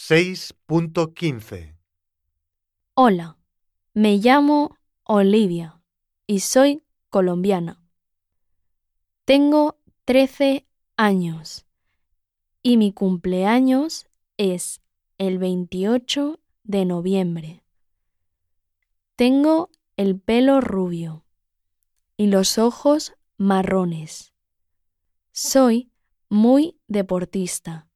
6.15 Hola, me llamo Olivia y soy colombiana. Tengo 13 años y mi cumpleaños es el 28 de noviembre. Tengo el pelo rubio y los ojos marrones. Soy muy deportista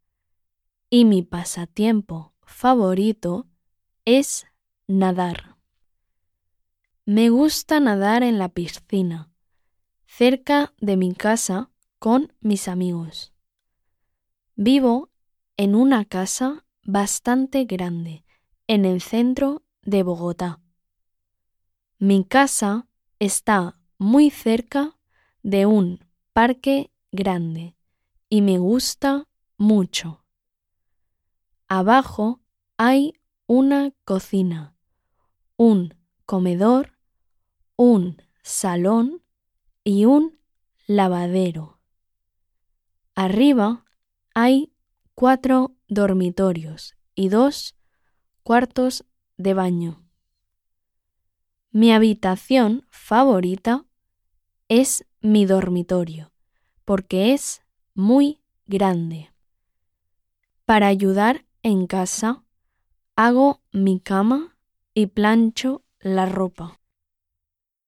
y mi pasatiempo favorito es nadar. Me gusta nadar en la piscina, cerca de mi casa con mis amigos. Vivo en una casa bastante grande en el centro de Bogotá. Mi casa está muy cerca de un parque grande y me gusta mucho. Abajo hay una cocina, un comedor, un salón y un lavadero. Arriba hay cuatro dormitorios y dos cuartos de baño. Mi habitación favorita es mi dormitorio porque es muy grande. Para ayudar en casa, hago mi cama y plancho la ropa.